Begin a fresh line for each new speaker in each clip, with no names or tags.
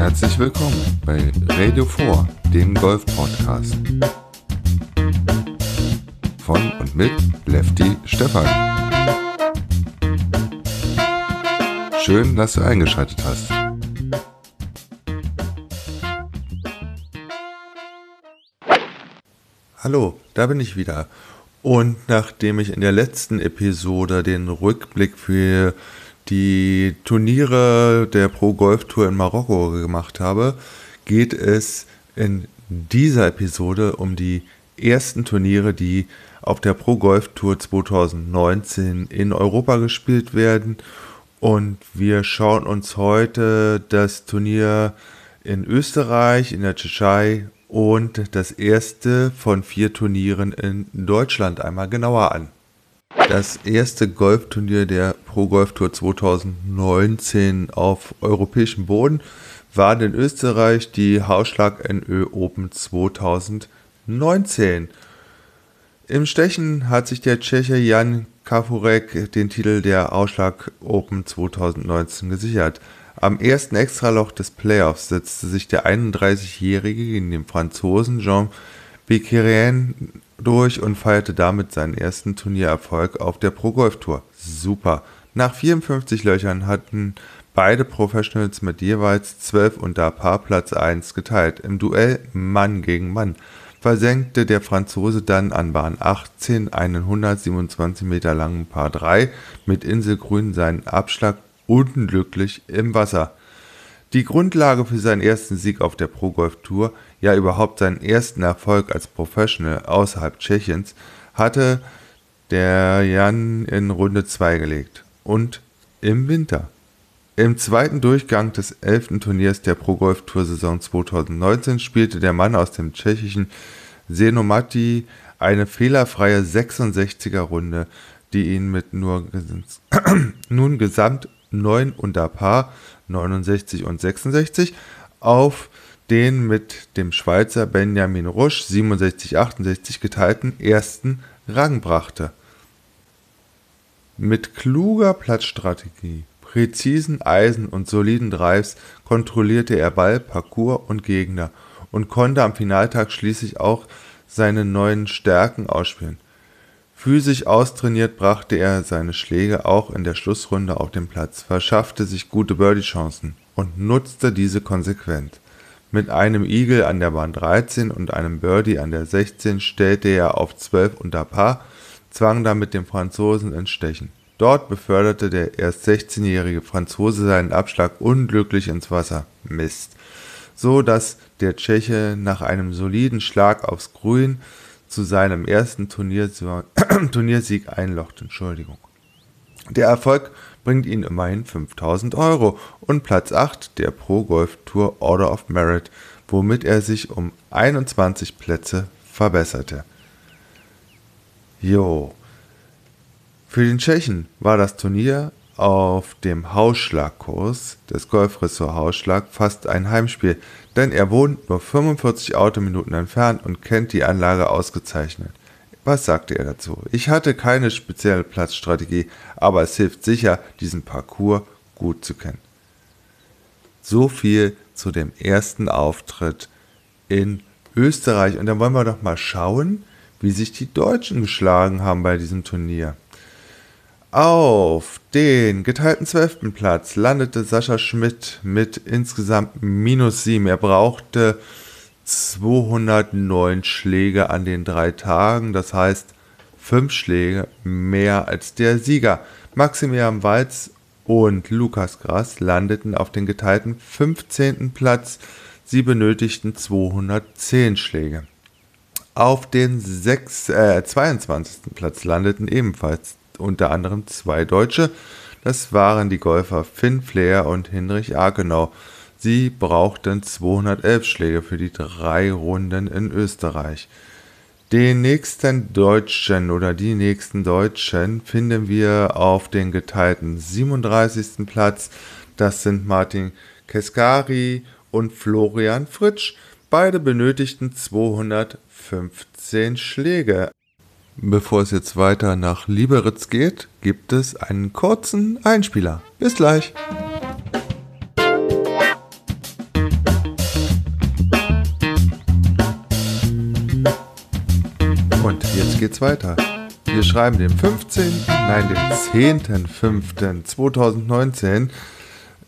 Herzlich willkommen bei Radio 4, dem Golf-Podcast. Von und mit Lefty Stefan. Schön, dass du eingeschaltet hast. Hallo, da bin ich wieder. Und nachdem ich in der letzten Episode den Rückblick für die Turniere der Pro Golf Tour in Marokko gemacht habe, geht es in dieser Episode um die ersten Turniere, die auf der Pro Golf Tour 2019 in Europa gespielt werden. Und wir schauen uns heute das Turnier in Österreich, in der Tschechei und das erste von vier Turnieren in Deutschland einmal genauer an. Das erste Golfturnier der Pro Golf Tour 2019 auf europäischem Boden war in Österreich die Hausschlag NÖ Open 2019. Im Stechen hat sich der Tscheche Jan Kafurek den Titel der Ausschlag Open 2019 gesichert. Am ersten Extraloch des Playoffs setzte sich der 31-Jährige gegen den Franzosen Jean Bequerien durch und feierte damit seinen ersten Turniererfolg auf der Pro Golf Tour. Super. Nach 54 Löchern hatten beide Professionals mit jeweils 12 unter Paar Platz 1 geteilt. Im Duell Mann gegen Mann versenkte der Franzose dann an Bahn 18 einen 127 Meter langen Paar 3 mit Inselgrün seinen Abschlag unglücklich im Wasser. Die Grundlage für seinen ersten Sieg auf der Pro Golf Tour, ja überhaupt seinen ersten Erfolg als Professional außerhalb Tschechiens, hatte der Jan in Runde 2 gelegt. Und im Winter. Im zweiten Durchgang des elften Turniers der Pro Golf Tour Saison 2019 spielte der Mann aus dem tschechischen Senomati eine fehlerfreie 66er Runde, die ihn mit nur nun gesamt 9 unter Paar 69 und 66 auf den mit dem Schweizer Benjamin Rusch 67-68 geteilten ersten Rang brachte. Mit kluger Platzstrategie, präzisen Eisen und soliden Drives kontrollierte er Ball, Parcours und Gegner und konnte am Finaltag schließlich auch seine neuen Stärken ausspielen. Physisch austrainiert brachte er seine Schläge auch in der Schlussrunde auf den Platz, verschaffte sich gute Birdie-Chancen und nutzte diese konsequent. Mit einem Eagle an der Bahn 13 und einem Birdie an der 16 stellte er auf 12 unter Paar, zwang damit den Franzosen ins Stechen. Dort beförderte der erst 16-jährige Franzose seinen Abschlag unglücklich ins Wasser. Mist. So dass der Tscheche nach einem soliden Schlag aufs Grün zu seinem ersten Turniersieg einlocht. Entschuldigung. Der Erfolg bringt ihn immerhin 5000 Euro und Platz 8 der Pro Golf Tour Order of Merit, womit er sich um 21 Plätze verbesserte. Jo. Für den Tschechen war das Turnier auf dem Hausschlagkurs des Golfressort Hausschlag fast ein Heimspiel, denn er wohnt nur 45 Autominuten entfernt und kennt die Anlage ausgezeichnet. Was sagte er dazu? Ich hatte keine spezielle Platzstrategie, aber es hilft sicher, diesen Parcours gut zu kennen. So viel zu dem ersten Auftritt in Österreich. Und dann wollen wir doch mal schauen, wie sich die Deutschen geschlagen haben bei diesem Turnier. Auf den geteilten zwölften Platz landete Sascha Schmidt mit insgesamt minus 7. Er brauchte 209 Schläge an den drei Tagen, das heißt 5 Schläge mehr als der Sieger. Maximilian Walz und Lukas Grass landeten auf den geteilten 15. Platz. Sie benötigten 210 Schläge. Auf den 6, äh, 22. Platz landeten ebenfalls unter anderem zwei Deutsche. Das waren die Golfer Finn Flair und Hinrich Akenau. Sie brauchten 211 Schläge für die drei Runden in Österreich. Den nächsten Deutschen oder die nächsten Deutschen finden wir auf den geteilten 37. Platz. Das sind Martin Keskari und Florian Fritsch. Beide benötigten 215 Schläge. Bevor es jetzt weiter nach Lieberitz geht, gibt es einen kurzen Einspieler. Bis gleich. Und jetzt geht's weiter. Wir schreiben den 15., nein, den 10.05.2019.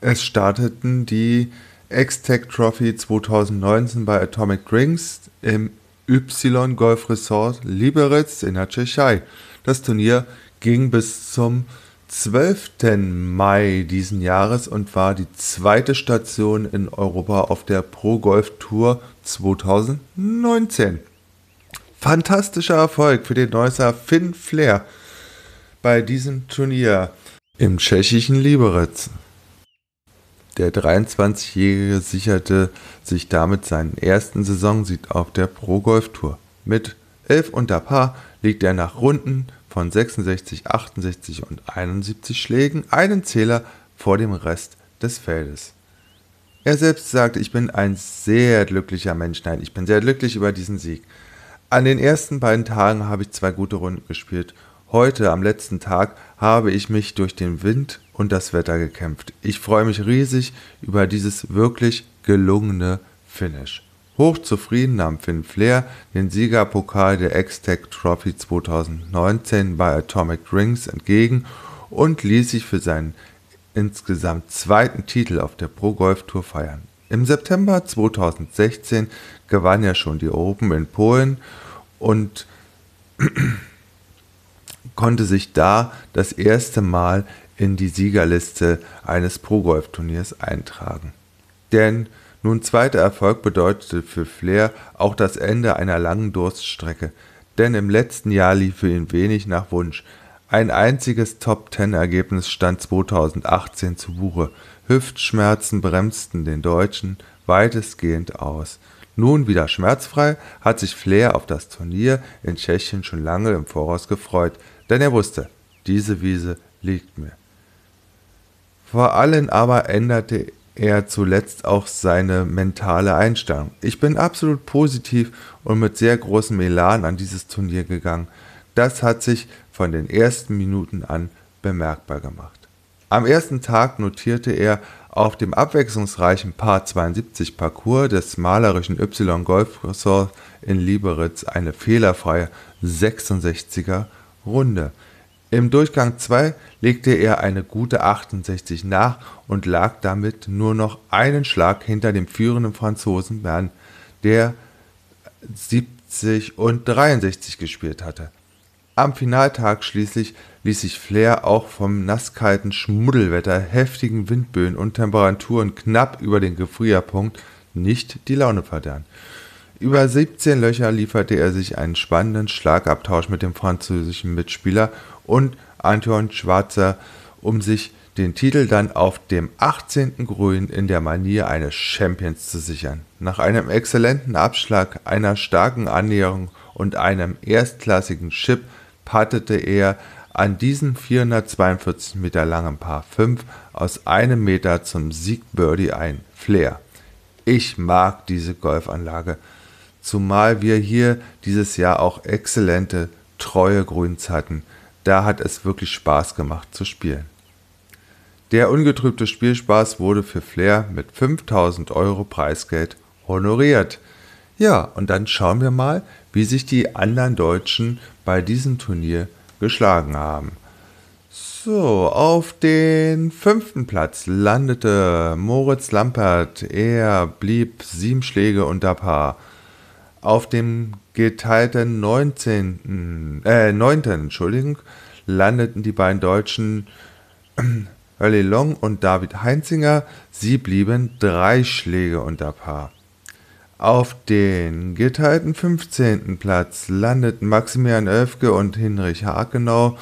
Es starteten die X-Tech Trophy 2019 bei Atomic Drinks im Y Golf Resort Liberec in der Tschechei. Das Turnier ging bis zum 12. Mai diesen Jahres und war die zweite Station in Europa auf der Pro Golf Tour 2019. Fantastischer Erfolg für den Neusser Finn Flair bei diesem Turnier im tschechischen Liberec. Der 23-Jährige sicherte sich damit seinen ersten Saisonsieg auf der Pro Golf Tour. Mit 11 unter Paar liegt er nach Runden von 66, 68 und 71 Schlägen einen Zähler vor dem Rest des Feldes. Er selbst sagt, ich bin ein sehr glücklicher Mensch. Nein, ich bin sehr glücklich über diesen Sieg. An den ersten beiden Tagen habe ich zwei gute Runden gespielt. Heute, am letzten Tag, habe ich mich durch den Wind und das Wetter gekämpft. Ich freue mich riesig über dieses wirklich gelungene Finish. Hochzufrieden nahm Finn Flair den Siegerpokal der X-Tech Trophy 2019 bei Atomic Rings entgegen und ließ sich für seinen insgesamt zweiten Titel auf der Pro Golf Tour feiern. Im September 2016 gewann er schon die Open in Polen und konnte sich da das erste Mal in die Siegerliste eines Pro-Golf-Turniers eintragen. Denn nun zweiter Erfolg bedeutete für Flair auch das Ende einer langen Durststrecke, denn im letzten Jahr lief für ihn wenig nach Wunsch. Ein einziges Top-10-Ergebnis stand 2018 zu Buche. Hüftschmerzen bremsten den Deutschen weitestgehend aus. Nun wieder schmerzfrei hat sich Flair auf das Turnier in Tschechien schon lange im Voraus gefreut, denn er wusste, diese Wiese liegt mir. Vor allem aber änderte er zuletzt auch seine mentale Einstellung. Ich bin absolut positiv und mit sehr großem Elan an dieses Turnier gegangen. Das hat sich von den ersten Minuten an bemerkbar gemacht. Am ersten Tag notierte er auf dem abwechslungsreichen Par 72 Parcours des malerischen Y Golf Resort in Liberec eine fehlerfreie 66er Runde. Im Durchgang 2 legte er eine gute 68 nach und lag damit nur noch einen Schlag hinter dem führenden Franzosen Bern, der 70 und 63 gespielt hatte. Am Finaltag schließlich ließ sich Flair auch vom nasskalten Schmuddelwetter, heftigen Windböen und Temperaturen knapp über den Gefrierpunkt nicht die Laune verderben. Über 17 Löcher lieferte er sich einen spannenden Schlagabtausch mit dem französischen Mitspieler und Anton Schwarzer, um sich den Titel dann auf dem 18. Grün in der Manier eines Champions zu sichern. Nach einem exzellenten Abschlag, einer starken Annäherung und einem erstklassigen Chip pattete er an diesem 442 Meter langen Paar 5 aus einem Meter zum Sieg Birdie ein. Flair. Ich mag diese Golfanlage, zumal wir hier dieses Jahr auch exzellente, treue Grüns hatten. Da hat es wirklich Spaß gemacht zu spielen. Der ungetrübte Spielspaß wurde für Flair mit 5000 Euro Preisgeld honoriert. Ja, und dann schauen wir mal, wie sich die anderen Deutschen bei diesem Turnier geschlagen haben. So, auf den fünften Platz landete Moritz Lampert. Er blieb sieben Schläge unter Paar. Auf dem geteilten 19., äh, 9. Entschuldigung, landeten die beiden Deutschen Early Long und David Heinzinger. Sie blieben drei Schläge unter Paar. Auf den geteilten 15. Platz landeten Maximilian Oelfke und Hinrich Hakenau.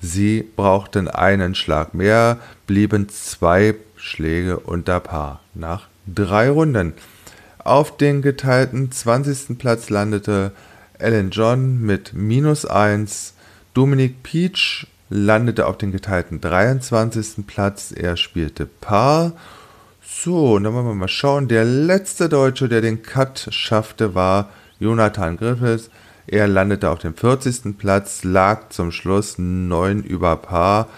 Sie brauchten einen Schlag mehr, blieben zwei Schläge unter Paar nach drei Runden. Auf den geteilten 20. Platz landete Alan John mit minus 1. Dominic Peach landete auf den geteilten 23. Platz. Er spielte Paar so, dann wollen wir mal schauen. Der letzte Deutsche, der den Cut schaffte, war Jonathan Griffiths. Er landete auf dem 40. Platz, lag zum Schluss 9 über Paar,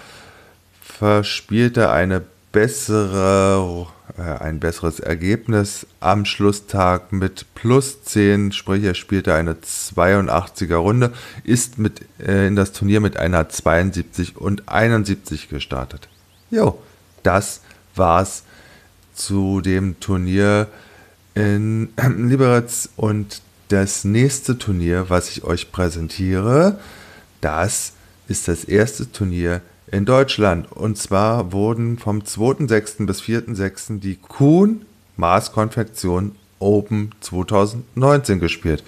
verspielte eine bessere ein besseres Ergebnis am Schlusstag mit plus 10, sprich er spielte eine 82er Runde, ist mit, äh, in das Turnier mit einer 72 und 71 gestartet. Jo, das war's zu dem Turnier in Liberec und das nächste Turnier, was ich euch präsentiere, das ist das erste Turnier in Deutschland. Und zwar wurden vom 2.6. bis 4.6. die Kuhn Maßkonfektion Open 2019 gespielt.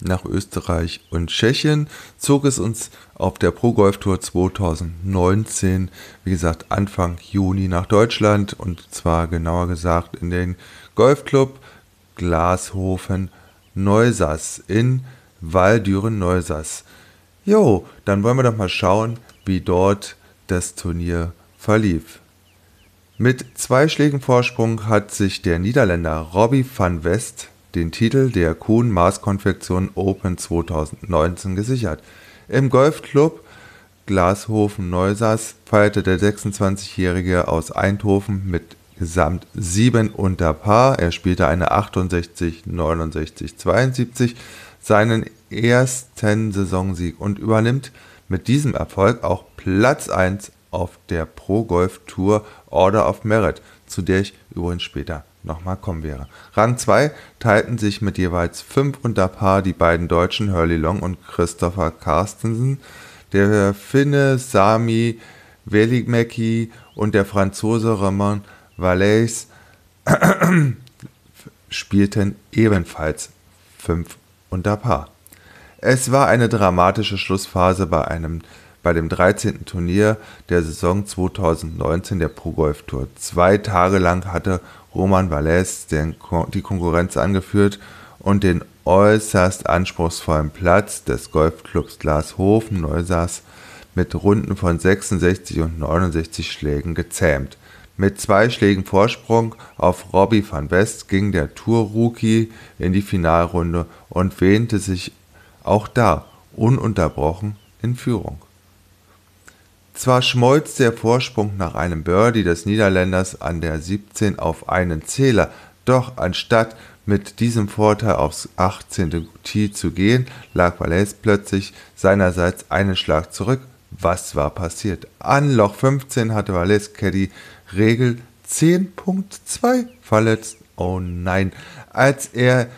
Nach Österreich und Tschechien zog es uns auf der Pro Golf Tour 2019, wie gesagt, Anfang Juni nach Deutschland und zwar genauer gesagt in den Golfclub Glashofen Neusass in Waldüren Neusass. Jo, dann wollen wir doch mal schauen, wie dort das Turnier verlief. Mit zwei Schlägen Vorsprung hat sich der Niederländer Robbie van West den Titel der Kuhn Maßkonfektion Open 2019 gesichert. Im Golfclub Glashofen Neusaß feierte der 26-Jährige aus Eindhoven mit gesamt 7 unter Paar. Er spielte eine 68, 69, 72, seinen ersten Saisonsieg und übernimmt mit diesem Erfolg auch Platz 1 auf der Pro Golf Tour Order of Merit, zu der ich übrigens später nochmal kommen wäre. Rang 2 teilten sich mit jeweils 5 unter Paar die beiden Deutschen Hurley Long und Christopher Carstensen, der Finne Sami Velimäki und der Franzose Romain Valais spielten ebenfalls 5 unter Paar. Es war eine dramatische Schlussphase bei, einem, bei dem 13. Turnier der Saison 2019 der Pro Golf Tour. Zwei Tage lang hatte Roman Valles den, die Konkurrenz angeführt und den äußerst anspruchsvollen Platz des Golfclubs Glashofen Neusaß mit Runden von 66 und 69 Schlägen gezähmt. Mit zwei Schlägen Vorsprung auf Robbie van West ging der Tour-Rookie in die Finalrunde und wähnte sich auch da ununterbrochen in Führung. Zwar schmolz der Vorsprung nach einem Birdie des Niederländers an der 17 auf einen Zähler, doch anstatt mit diesem Vorteil aufs 18. Tee zu gehen, lag Valais plötzlich seinerseits einen Schlag zurück. Was war passiert? An Loch 15 hatte Valais Caddy Regel 10.2 verletzt. Oh nein, als er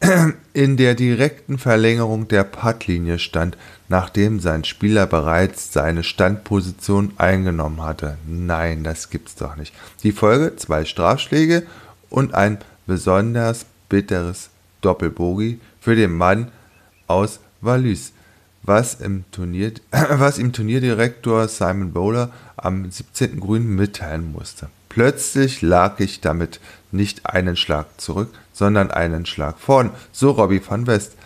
in der direkten Verlängerung der Puttlinie stand, nachdem sein Spieler bereits seine Standposition eingenommen hatte. Nein, das gibt's doch nicht. Die Folge: zwei Strafschläge und ein besonders bitteres Doppelbogie für den Mann aus Valus, was, im Turnier, was ihm Turnierdirektor Simon Bowler am 17. Grün mitteilen musste. Plötzlich lag ich damit nicht einen Schlag zurück, sondern einen Schlag vorn, so Robbie van West,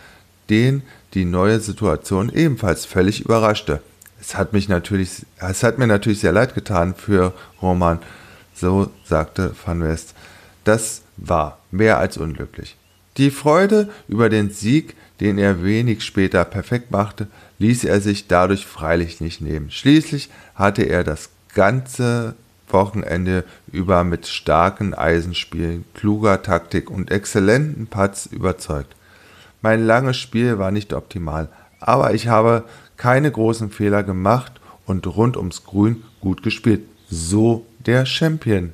den die neue Situation ebenfalls völlig überraschte. Es hat mich natürlich, es hat mir natürlich sehr leid getan für Roman, so sagte van West. Das war mehr als unglücklich. Die Freude über den Sieg, den er wenig später perfekt machte, ließ er sich dadurch freilich nicht nehmen. Schließlich hatte er das ganze Wochenende über mit starken Eisenspielen, kluger Taktik und exzellenten Putts überzeugt. Mein langes Spiel war nicht optimal, aber ich habe keine großen Fehler gemacht und rund ums Grün gut gespielt. So der Champion.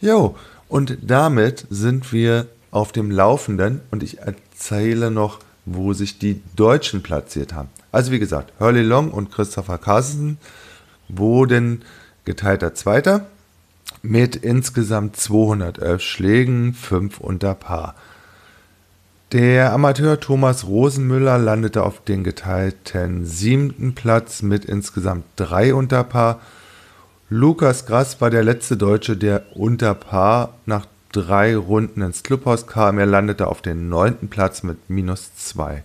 Jo, und damit sind wir auf dem Laufenden und ich erzähle noch, wo sich die Deutschen platziert haben. Also wie gesagt, Hurley Long und Christopher Carsten wurden geteilter Zweiter mit insgesamt 211 Schlägen, 5 unter Paar. Der Amateur Thomas Rosenmüller landete auf den geteilten siebten Platz mit insgesamt 3 unter Paar. Lukas Grass war der letzte Deutsche, der unter Paar nach drei Runden ins Clubhaus kam. Er landete auf den neunten Platz mit minus 2.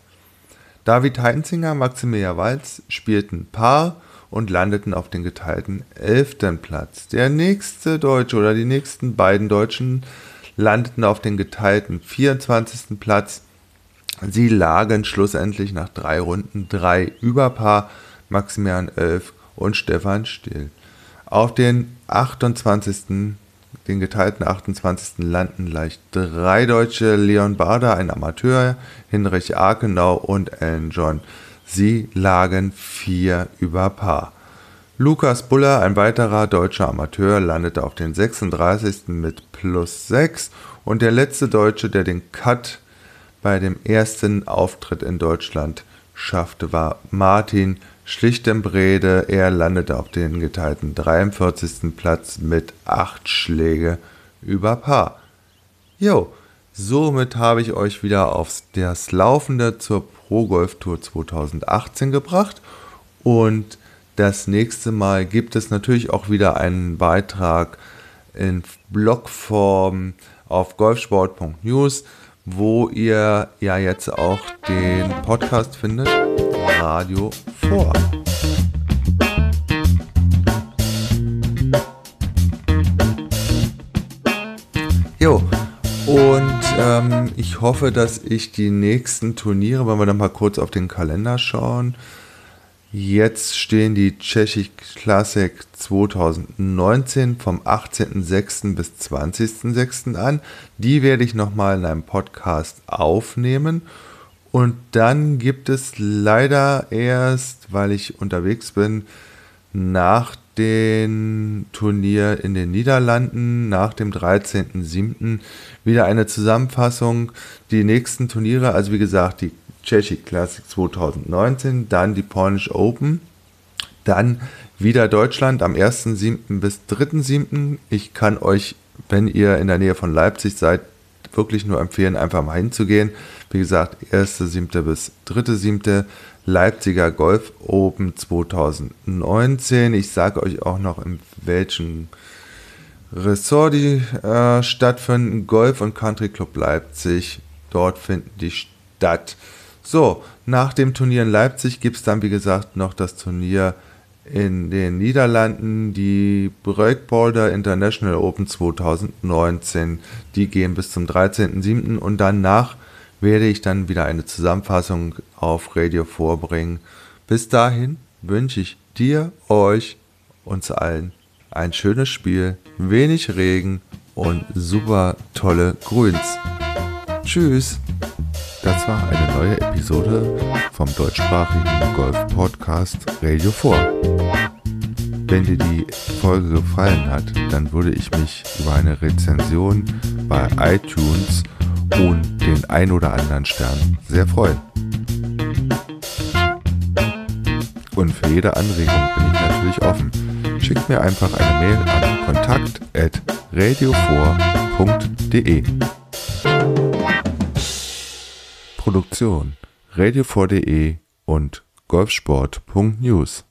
David Heinzinger, Maximilian Walz spielten Paar und landeten auf den geteilten elften Platz. Der nächste Deutsche oder die nächsten beiden Deutschen landeten auf den geteilten 24. Platz. Sie lagen schlussendlich nach drei Runden drei Überpaar, Maximilian Elf und Stefan Still. Auf den 28. den geteilten 28. landen gleich drei Deutsche, Leon Bader, ein Amateur, Hinrich Arkenau und Alan John. Sie lagen vier über Paar. Lukas Buller, ein weiterer deutscher Amateur, landete auf den 36. mit plus 6 und der letzte Deutsche, der den Cut bei dem ersten Auftritt in Deutschland schaffte, war Martin Schlichtenbrede. Er landete auf den geteilten 43. Platz mit 8 Schläge über Paar. Jo, somit habe ich euch wieder aufs das Laufende zur Pro Golf Tour 2018 gebracht und das nächste Mal gibt es natürlich auch wieder einen Beitrag in Blogform auf golfsport.news, wo ihr ja jetzt auch den Podcast findet, Radio vor. Ich hoffe, dass ich die nächsten Turniere, wenn wir dann mal kurz auf den Kalender schauen, Jetzt stehen die Tschechisch Classic 2019 vom 18.06. bis 20.06. an. Die werde ich nochmal in einem Podcast aufnehmen. Und dann gibt es leider erst, weil ich unterwegs bin, nach dem Turnier in den Niederlanden, nach dem 13.07. wieder eine Zusammenfassung. Die nächsten Turniere, also wie gesagt, die Czech Classic 2019, dann die Polnish Open, dann wieder Deutschland am 1.7. bis 3.7. Ich kann euch, wenn ihr in der Nähe von Leipzig seid, wirklich nur empfehlen, einfach mal hinzugehen. Wie gesagt, 1.7. bis 3.7. Leipziger Golf Open 2019. Ich sage euch auch noch, in welchem Ressort die äh, stattfinden. Golf und Country Club Leipzig. Dort finden die statt. So, nach dem Turnier in Leipzig gibt es dann, wie gesagt, noch das Turnier in den Niederlanden, die Breakboulder International Open 2019. Die gehen bis zum 13.07. und danach werde ich dann wieder eine Zusammenfassung auf Radio vorbringen. Bis dahin wünsche ich dir, euch, uns allen ein schönes Spiel, wenig Regen und super tolle Grüns. Tschüss! Das war eine neue Episode vom deutschsprachigen Golf-Podcast Radio 4. Wenn dir die Folge gefallen hat, dann würde ich mich über eine Rezension bei iTunes und den ein oder anderen Stern sehr freuen. Und für jede Anregung bin ich natürlich offen. Schickt mir einfach eine Mail an kontakt.radio4.de. Produktion radio4.de und golfsport.news